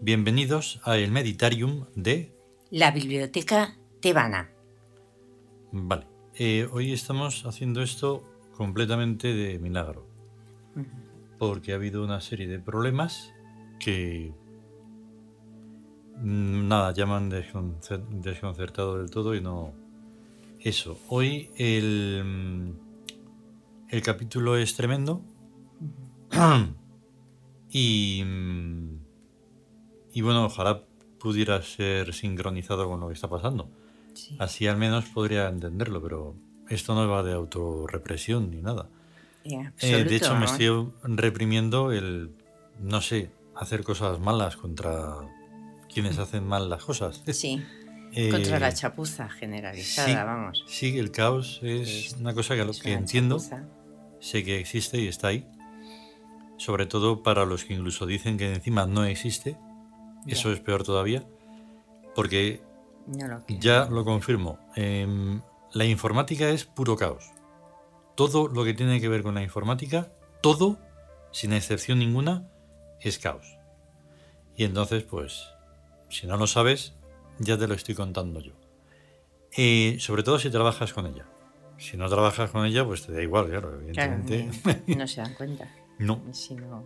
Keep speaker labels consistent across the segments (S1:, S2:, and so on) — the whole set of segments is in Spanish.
S1: Bienvenidos a el Meditarium de...
S2: La biblioteca tebana.
S1: Vale, eh, hoy estamos haciendo esto completamente de milagro. Porque ha habido una serie de problemas que... mm, Nada, ya me han desconcer- desconcertado del todo y no... Eso, hoy el... El capítulo es tremendo. y... mm, Y bueno, ojalá pudiera ser sincronizado con lo que está pasando.
S2: Sí.
S1: Así al menos podría entenderlo, pero esto no va de autorrepresión ni nada.
S2: En
S1: Eh, de hecho, me estoy reprimiendo el, no sé, hacer cosas malas contra quienes hacen mal las cosas.
S2: Sí,
S1: Eh,
S2: contra la chapuza generalizada,
S1: sí,
S2: vamos.
S1: Sí, el caos es
S2: Es-
S1: una cosa que,
S2: Es
S1: que entiendo,
S2: chapuza.
S1: sé que existe y está ahí. Sobre todo para los que incluso dicen que encima no existe. Eso es peor todavía. Porque
S2: No lo quiero.
S1: Ya lo confirmo. Em, la informática es puro caos. Todo lo que tiene que ver con la informática, todo, sin excepción ninguna, es caos. Y entonces, pues, si no lo sabes, ya te lo estoy contando yo. Eh, sobre todo si trabajas con ella. Si no trabajas con ella, pues te da igual, claro,
S2: Claro,
S1: evidentemente.
S2: no se dan cuenta.
S1: no,
S2: Si no,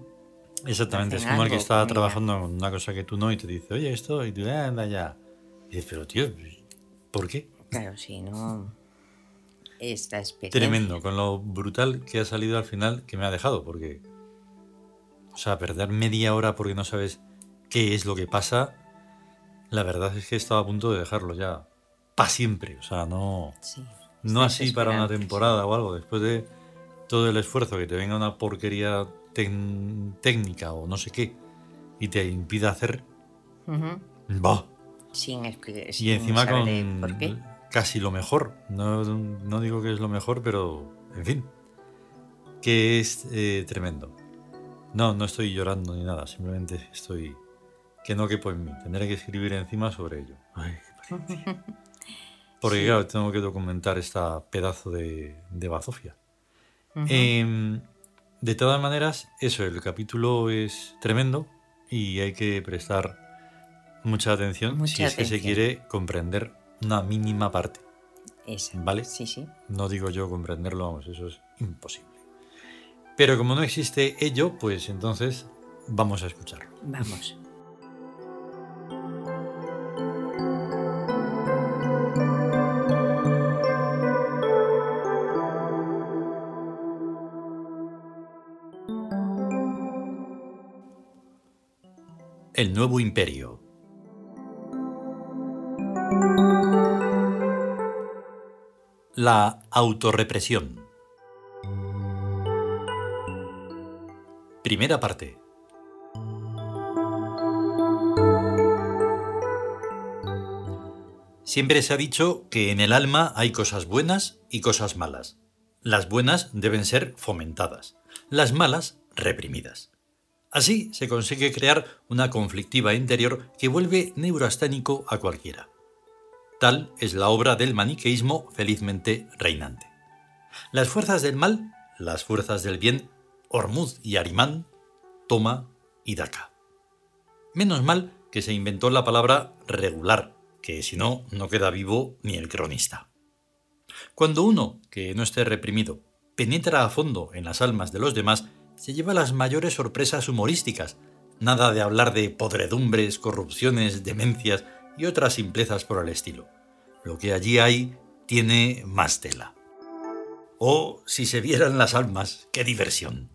S1: exactamente. Es como el que está
S2: con
S1: trabajando en una cosa que tú no y te dice, oye, esto, y tú, "Ah, anda ya. Y dices, pero tío, ¿por qué?
S2: claro, si no, esta experiencia.
S1: Tremendo, con lo brutal que ha salido al final que me ha dejado, porque. O sea, perder media hora porque no sabes qué es lo que pasa, la verdad es que estaba a punto de dejarlo ya para siempre. O sea, no,
S2: Sí,
S1: no así para una temporada o algo. Después de todo el esfuerzo, que te venga una porquería técnica o no sé qué y te impida hacer. ¡Bah!
S2: Sin explicar.
S1: Y encima con
S2: ¿Por qué?
S1: casi lo mejor. No, no digo que es lo mejor, pero en fin. Que es eh, tremendo. No, no estoy llorando ni nada. Simplemente estoy... Que no quepo en mí. Tendré que escribir encima sobre ello. Ay, qué. Porque
S2: Sí.
S1: claro, tengo que documentar esta pedazo de, de bazofia. De todas maneras, eso, el capítulo es tremendo y hay que prestar mucha atención
S2: Mucha
S1: si es que se quiere comprender una mínima parte.
S2: Esa.
S1: ¿vale?
S2: Sí, sí.
S1: No digo yo comprenderlo, vamos, eso es imposible. Pero como no existe ello, pues entonces vamos a escucharlo.
S2: Vamos.
S1: El nuevo imperio. La autorrepresión. Primera parte. Siempre se ha dicho que en el alma hay cosas buenas y cosas malas. Las buenas deben ser fomentadas, las malas reprimidas. Así se consigue crear una conflictiva interior que vuelve neurasténico a cualquiera. Tal es la obra del maniqueísmo felizmente reinante. Las fuerzas del mal, las fuerzas del bien, Hormuz y Arimán, toma y daca. Menos mal que se inventó la palabra regular, que si no, no queda vivo ni el cronista. Cuando uno, que no esté reprimido, penetra a fondo en las almas de los demás, se lleva las mayores sorpresas humorísticas. Nada de hablar de podredumbres, corrupciones, demencias y otras simplezas por el estilo. Lo que allí hay tiene más tela. Oh, si se vieran las almas, qué diversión.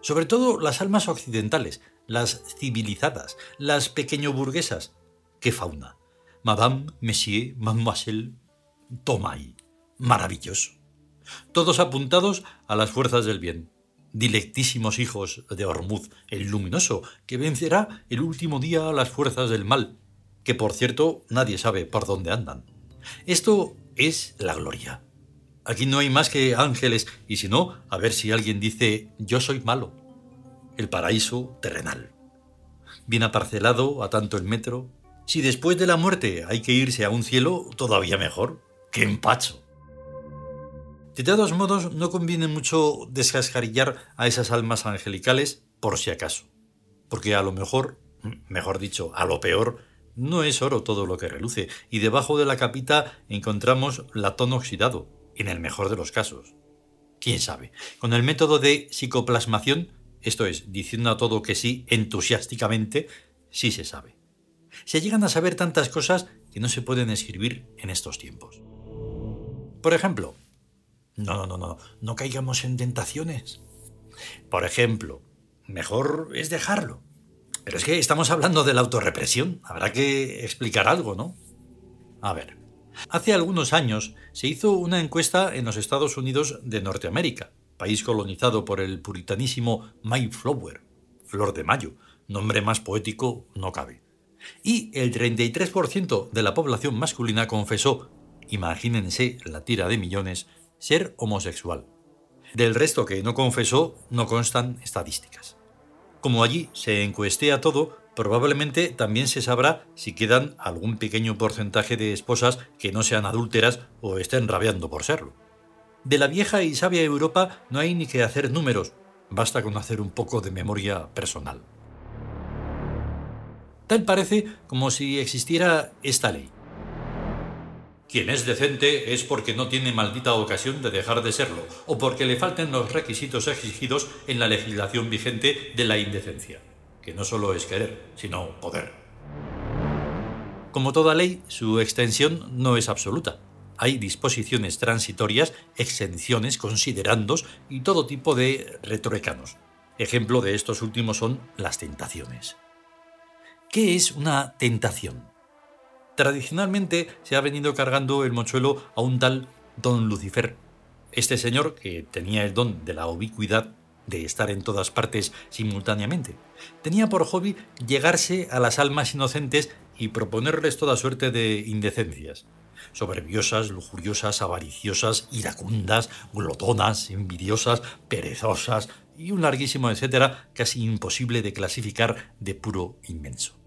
S1: Sobre todo las almas occidentales, las civilizadas, las pequeño burguesas. Qué fauna. Madame, Monsieur, Mademoiselle, toma ahí. Maravilloso. Todos apuntados a las fuerzas del bien. Dilectísimos hijos de Hormuz, el luminoso, que vencerá el último día a las fuerzas del mal, que por cierto nadie sabe por dónde andan. Esto es la gloria. Aquí no hay más que ángeles, y si no, a ver si alguien dice yo soy malo. El paraíso terrenal. Bien aparcelado a tanto el metro. Si después de la muerte hay que irse a un cielo, todavía mejor. ¡Qué empacho! De todos modos, no conviene mucho descascarillar a esas almas angelicales por si acaso. porque a lo mejor, mejor dicho, a lo peor, no es oro todo lo que reluce, y debajo de la capita encontramos latón oxidado, en el mejor de los casos. ¿Quién sabe? Con el método de psicoplasmación, esto es, diciendo a todo que sí entusiásticamente, sí se sabe. Se llegan a saber tantas cosas que no se pueden escribir en estos tiempos. Por ejemplo, no, no, no, no, no caigamos en tentaciones. Por ejemplo, mejor es dejarlo. Pero es que estamos hablando de la autorrepresión. Habrá que explicar algo, ¿no? A ver. Hace algunos años se hizo una encuesta en los Estados Unidos de Norteamérica, país colonizado por el puritanísimo Mayflower, Flor de Mayo, nombre más poético no cabe. Y el 33% de la población masculina confesó, imagínense la tira de millones, ser homosexual. Del resto que no confesó no constan estadísticas. Como allí se encuestea todo, probablemente también se sabrá si quedan algún pequeño porcentaje de esposas que no sean adúlteras o estén rabiando por serlo. De la vieja y sabia Europa no hay ni que hacer números, basta con hacer un poco de memoria personal. Tal parece como si existiera esta ley. Quien es decente es porque no tiene maldita ocasión de dejar de serlo, o porque le falten los requisitos exigidos en la legislación vigente de la indecencia que no solo es querer, sino poder. Como toda ley, su extensión no es absoluta. Hay disposiciones transitorias, exenciones, considerandos y todo tipo de retroecanos. Ejemplo de estos últimos son las tentaciones. ¿Qué es una tentación? Tradicionalmente se ha venido cargando el mochuelo a un tal don Lucifer. Este señor, que tenía el don de la ubicuidad, de estar en todas partes simultáneamente. Tenía por hobby llegarse a las almas inocentes y proponerles toda suerte de indecencias. Soberbiosas, lujuriosas, avariciosas, iracundas, glotonas, envidiosas, perezosas y un larguísimo etcétera casi imposible de clasificar de puro inmenso.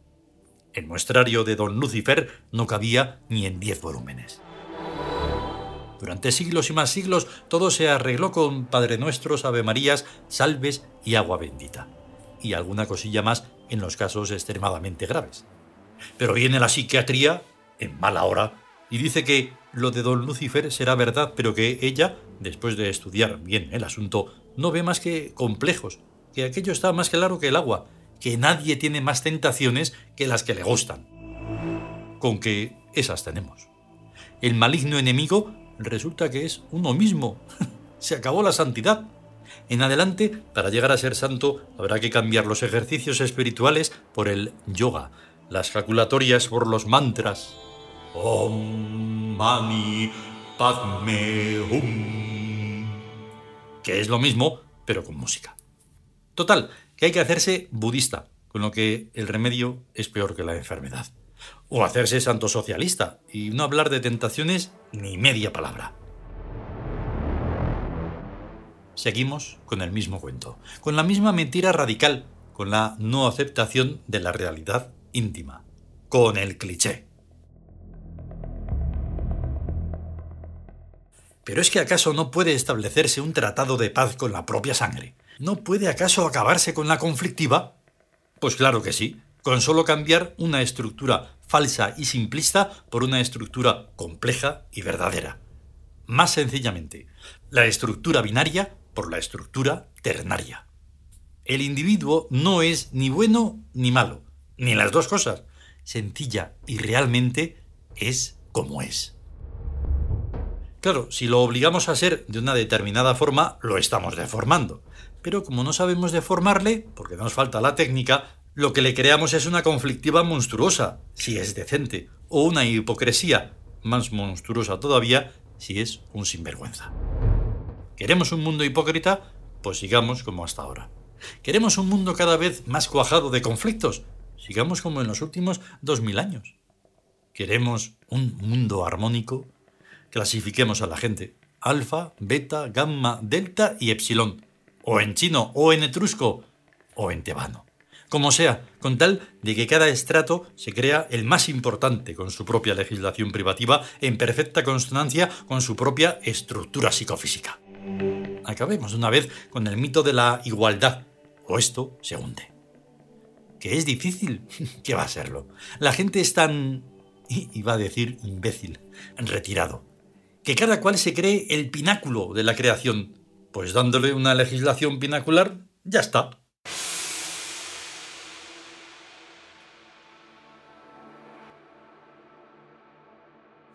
S1: El muestrario de don Lucifer no cabía ni en diez volúmenes. Durante siglos y más siglos todo se arregló con Padre Nuestros, Ave Marías, salves y agua bendita. Y alguna cosilla más en los casos extremadamente graves. Pero viene la psiquiatría, en mala hora, y dice que lo de don Lucifer será verdad, pero que ella, después de estudiar bien el asunto, no ve más que complejos, que aquello está más claro que el agua, que nadie tiene más tentaciones que las que le gustan. Con que esas tenemos. El maligno enemigo resulta que es uno mismo. Se acabó la santidad. En adelante, para llegar a ser santo, habrá que cambiar los ejercicios espirituales por el yoga, las jaculatorias por los mantras. Om Mani Padme Hum. Que es lo mismo, pero con música. Total, que hay que hacerse budista, con lo que el remedio es peor que la enfermedad. O hacerse santo socialista y no hablar de tentaciones ni media palabra. Seguimos con el mismo cuento, con la misma mentira radical, con la no aceptación de la realidad íntima, con el cliché. Pero es que acaso no puede establecerse un tratado de paz con la propia sangre. ¿No puede acaso acabarse con la conflictiva? Pues claro que sí, con solo cambiar una estructura falsa y simplista por una estructura compleja y verdadera. Más sencillamente, la estructura binaria por la estructura ternaria. El individuo no es ni bueno ni malo, ni las dos cosas. Sencilla y realmente es como es. Claro, si lo obligamos a ser de una determinada forma, lo estamos deformando. Pero como no sabemos deformarle, porque nos falta la técnica, lo que le creamos es una conflictiva monstruosa, si es decente, o una hipocresía, más monstruosa todavía, si es un sinvergüenza. ¿Queremos un mundo hipócrita? Pues sigamos como hasta ahora. ¿Queremos un mundo cada vez más cuajado de conflictos? Sigamos como en los últimos dos mil años. ¿Queremos un mundo armónico? Clasifiquemos a la gente. Alfa, beta, gamma, delta y epsilon. O en chino, o en etrusco, o en tebano como sea, con tal de que cada estrato se crea el más importante con su propia legislación privativa en perfecta consonancia con su propia estructura psicofísica. Acabemos una vez con el mito de la igualdad, o esto se hunde. que es difícil, que va a serlo. La gente es tan, iba a decir imbécil, retirado, que cada cual se cree el pináculo de la creación. Pues dándole una legislación pinacular, ya está.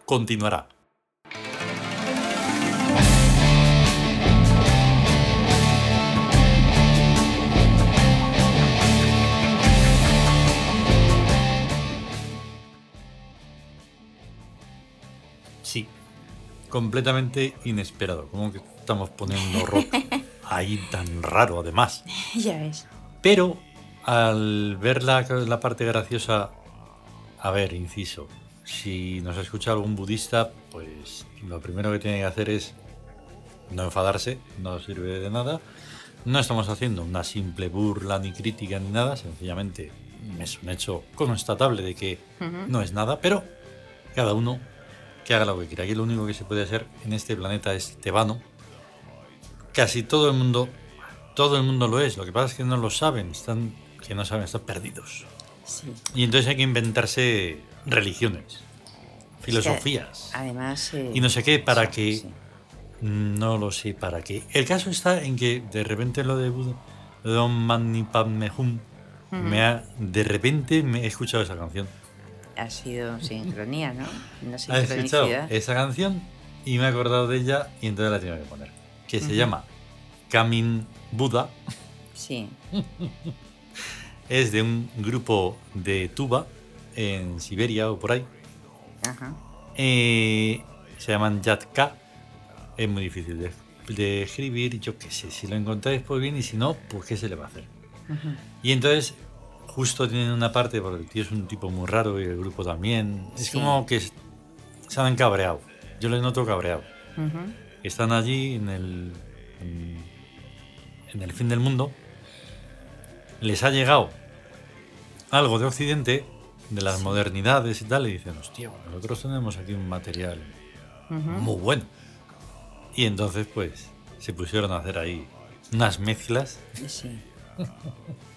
S1: Continuará. Completamente inesperado. Como que estamos poniendo rock ahí tan raro, además.
S2: Ya ves.
S1: Pero al ver la, la parte graciosa, a ver, inciso, si nos escucha algún budista, pues lo primero que tiene que hacer es no enfadarse, no sirve de nada. No estamos haciendo una simple burla ni crítica ni nada, sencillamente es un hecho constatable de que no es nada, pero cada uno que haga lo que quiera. Aquí lo único que se puede hacer en este planeta es tebano. Casi todo el mundo, todo el mundo lo es. Lo que pasa es que no lo saben, están, que no saben, están perdidos.
S2: Sí.
S1: Y entonces hay que inventarse religiones, filosofías
S2: Además. eh,
S1: y no sé qué para
S2: sí,
S1: que
S2: sí.
S1: no lo sé para qué. El caso está en que de repente lo de Buda, Om Mani Padme Hum, me ha, de repente me he escuchado esa canción.
S2: Ha sido sincronía, ¿no? Una
S1: ¿Has escuchado esa canción? Y me he acordado de ella y entonces la tengo que poner. Que se llama Kamin Buda.
S2: Sí.
S1: Es de un grupo de tuba en Siberia o por ahí.
S2: Ajá.
S1: Eh, se llaman Yatka. Es muy difícil de, de escribir. Yo qué sé, si lo encontráis pues bien y si no, pues qué se le va a hacer. Y entonces, justo tienen una parte, porque el tío es un tipo muy raro y el grupo también. Es
S2: Sí.
S1: como que se han cabreado. Yo les noto cabreado. Están allí en el, en, en el fin del mundo. Les ha llegado algo de Occidente, de las modernidades y tal, y dicen, hostia, nosotros tenemos aquí un material muy bueno. Y entonces, pues, se pusieron a hacer ahí unas mezclas
S2: Sí.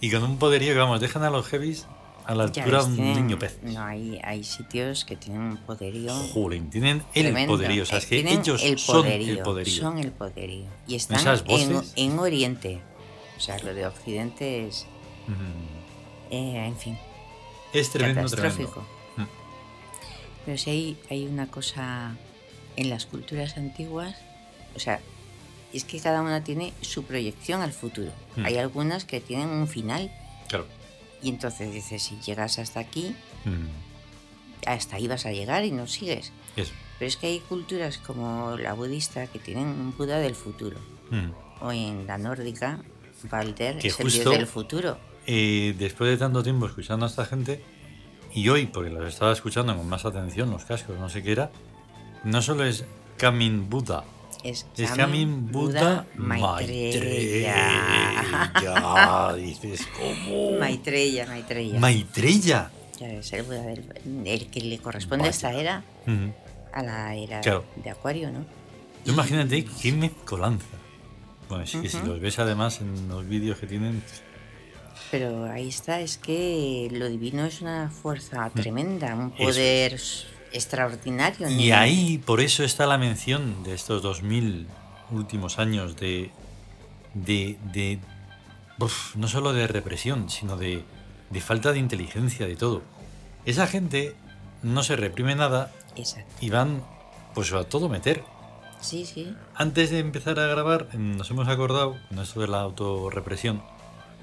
S1: y con un poderío que, vamos, dejan a los heavies a la altura de un niño pez.
S2: No, hay, hay sitios que tienen un poderío.
S1: Jolín, tienen el
S2: tremendo.
S1: poderío. O sea, es que
S2: tienen
S1: ellos
S2: el
S1: son el poderío.
S2: Son el poderío. Y están
S1: Esas
S2: en, Oriente. O sea, lo de Occidente es.
S1: Mm,
S2: eh, en fin,
S1: Es tremendo,
S2: catastrófico.
S1: tremendo. Mm.
S2: Pero si hay, hay una cosa en las culturas antiguas, o sea, es que cada una tiene su proyección al futuro.
S1: Mm.
S2: Hay algunas que tienen un final
S1: Claro.
S2: y entonces dices, si llegas hasta aquí,
S1: Mm,
S2: hasta ahí vas a llegar y no sigues.
S1: Eso.
S2: Pero es que hay culturas como la budista que tienen un Buda del futuro.
S1: Mm.
S2: O en la nórdica, Balder
S1: Que
S2: es el dios del futuro.
S1: Eh, después de tanto tiempo escuchando a esta gente, y hoy, porque los estaba escuchando con más atención, los cascos, no sé qué era, no solo es Kamin Buda,
S2: Es,
S1: es
S2: Kamin
S1: Buda
S2: Maitreya.
S1: Maitreya. Dices, ¿cómo?
S2: Maitreya, Maitreya.
S1: Maitreya.
S2: Ya ves, el Buda del, el que le corresponde a esta era, a la era
S1: Claro.
S2: de Acuario, ¿no?
S1: Tú Imagínate qué mezcolanza. Bueno, es que si los ves además en los vídeos que tienen,
S2: Pero ahí está, es que lo divino es una fuerza tremenda, un poder extraordinario.
S1: Y ahí, por eso está la mención de estos 2000 últimos años de. de. de uf, no solo de represión, sino de, de falta de inteligencia, de todo. Esa gente no se reprime nada
S2: Exacto.
S1: y van, pues a todo meter.
S2: Sí, sí.
S1: Antes de empezar a grabar, nos hemos acordado, con esto de la autorrepresión,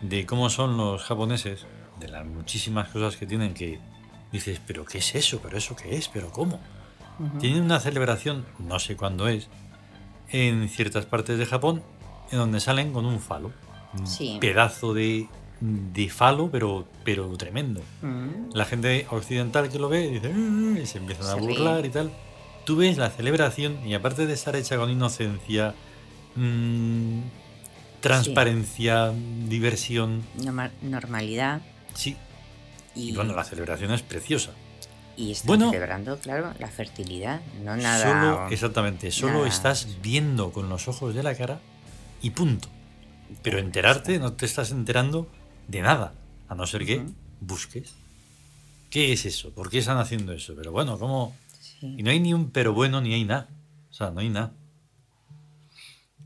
S1: de cómo son los japoneses, de las muchísimas cosas que tienen que dices, pero ¿qué es eso? ¿Pero eso qué es? ¿Pero cómo? Tienen una celebración, no sé cuándo es, en ciertas partes de Japón, en donde salen con un falo. Un
S2: Sí.
S1: pedazo de, de falo, pero, pero tremendo.
S2: Mm.
S1: La gente occidental que lo ve dice, "Mm", y se empiezan a
S2: ríe.
S1: burlar y tal. Tú ves la celebración y aparte de estar hecha con inocencia, mm, transparencia, diversión,
S2: Norma- Normalidad.
S1: sí.
S2: Y,
S1: Y bueno, la celebración es preciosa.
S2: y están
S1: bueno.
S2: celebrando, claro, la fertilidad. No nada.
S1: Solo, exactamente, solo
S2: nada.
S1: estás viendo con los ojos de la cara y punto. Pero enterarte no te estás enterando de nada. A no ser que busques. ¿Qué es eso? ¿Por qué están haciendo eso? Pero bueno, ¿cómo?
S2: Sí.
S1: Y no hay ni un pero bueno ni hay nada. O sea, no hay nada.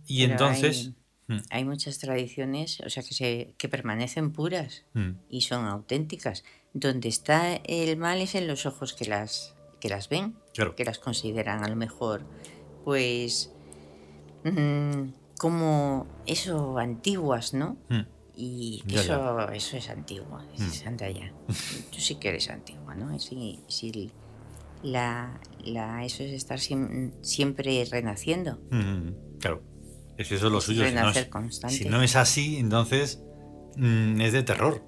S1: Y
S2: Pero
S1: entonces...
S2: Hay,
S1: Mm,
S2: hay muchas tradiciones, o sea, que, se, que permanecen puras
S1: mm,
S2: y son auténticas. Donde está el mal es en los ojos que las, que las ven,
S1: Claro.
S2: que las consideran a lo mejor, pues, mm, como eso, antiguas, ¿no?
S1: mm.
S2: Y
S1: Ya,
S2: eso, eso es antiguo, es anda ya. Tú sí que eres antigua, ¿no? Sí, sí, la, la, eso es estar siem- siempre renaciendo.
S1: Claro. Es que eso es lo suyo. Si no es, si no es así, entonces mm, es de terror.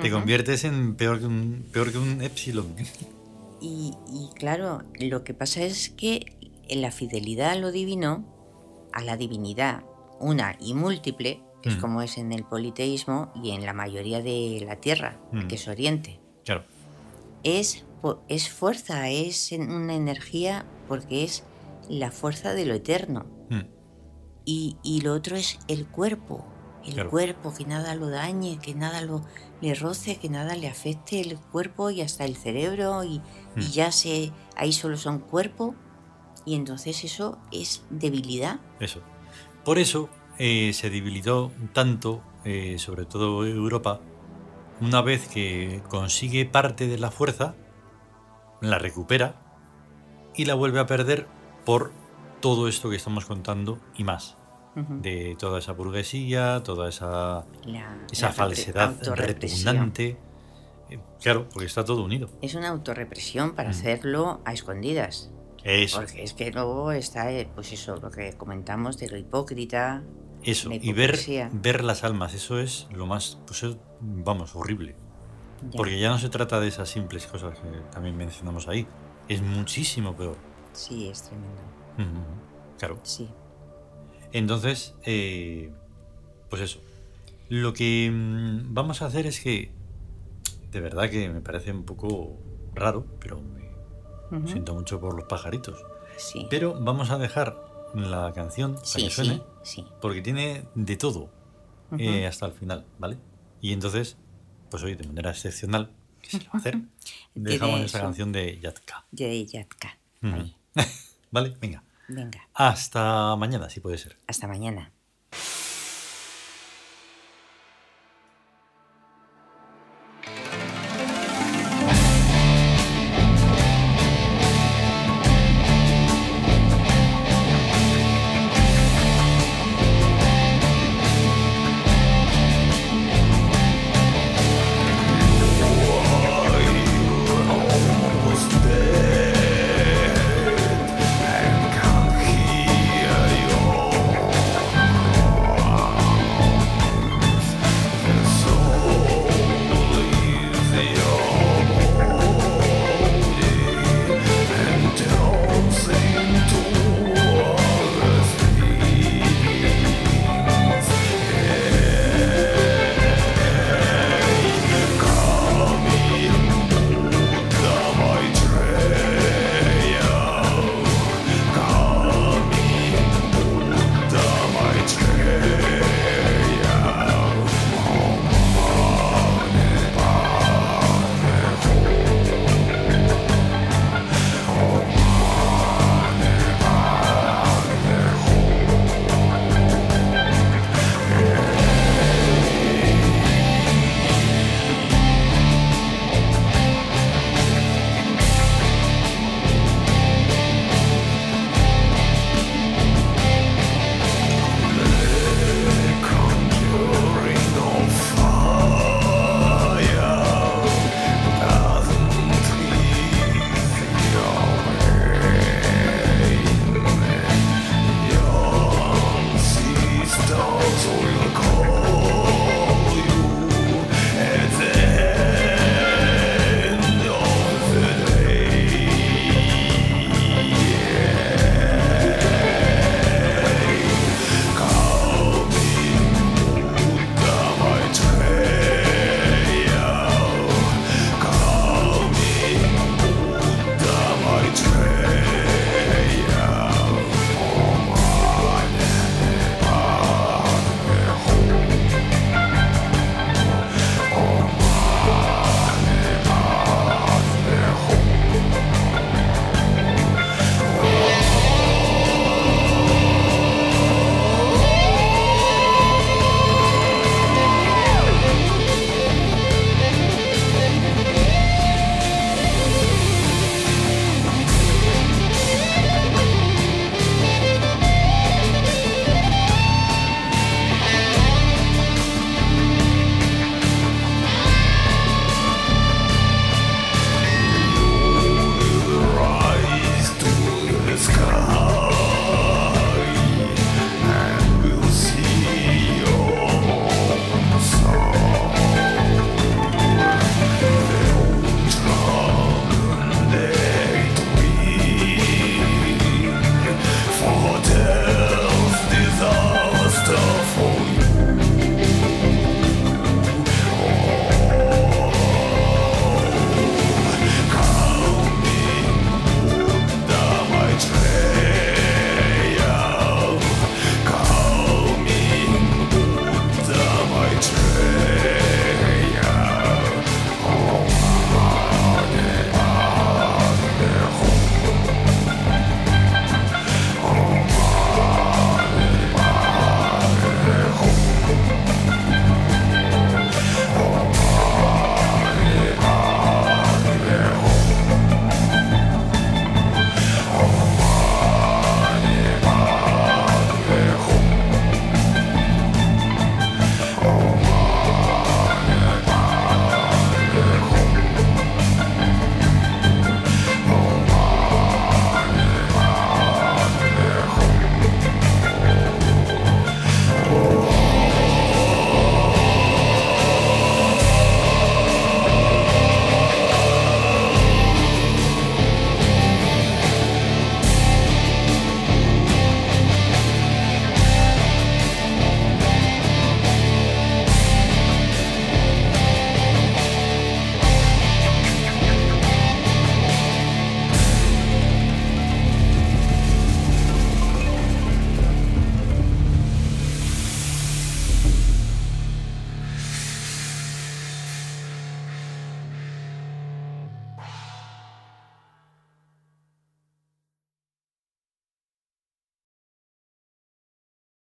S1: Te conviertes en peor que un, peor que un epsilon.
S2: Y, y claro, lo que pasa es que en la fidelidad a lo divino, a la divinidad, una y múltiple, que es
S1: Mm.
S2: como es en el politeísmo y en la mayoría de la tierra,
S1: Mm.
S2: que es Oriente,
S1: Claro.
S2: es, es fuerza, es una energía porque es la fuerza de lo eterno.
S1: Mm,
S2: Y, y lo otro es el cuerpo. El
S1: Claro.
S2: cuerpo, que nada lo dañe, que nada lo le roce, que nada le afecte el cuerpo y hasta el cerebro y, y
S1: Mm.
S2: ya se ahí solo son cuerpo y entonces eso es debilidad.
S1: Eso. Por eso eh, se debilitó tanto, eh, sobre todo Europa, una vez que consigue parte de la fuerza, la recupera y la vuelve a perder por todo esto que estamos contando y más. De toda esa burguesía, toda esa,
S2: La-
S1: esa
S2: la
S1: falsedad repugnante. Eh, Claro, porque está todo unido.
S2: Es una autorrepresión para
S1: Mm.
S2: hacerlo a escondidas.
S1: Eso,
S2: Porque es que luego está, eh, pues eso, lo que comentamos de lo hipócrita.
S1: eso. Y ver, ver las almas, eso es lo más, pues es, vamos, horrible.
S2: Ya.
S1: Porque ya no se trata de esas simples cosas que también mencionamos ahí. Es muchísimo peor.
S2: Sí, es tremendo.
S1: Claro.
S2: Sí.
S1: Entonces, eh, pues eso. Lo que mm, vamos a hacer es que, de verdad que me parece un poco raro, pero me siento mucho por los pajaritos.
S2: Sí.
S1: Pero vamos a dejar la canción para
S2: Sí,
S1: que suene,
S2: sí,
S1: porque tiene de todo eh, hasta el final, ¿vale? Y entonces, pues hoy de manera excepcional, ¿qué se va a hacer? Dejamos
S2: eso.
S1: canción de Yatka.
S2: De Yatka.
S1: ¿Vale? Venga.
S2: Venga,
S1: Hasta mañana, si puede ser.
S2: hasta mañana.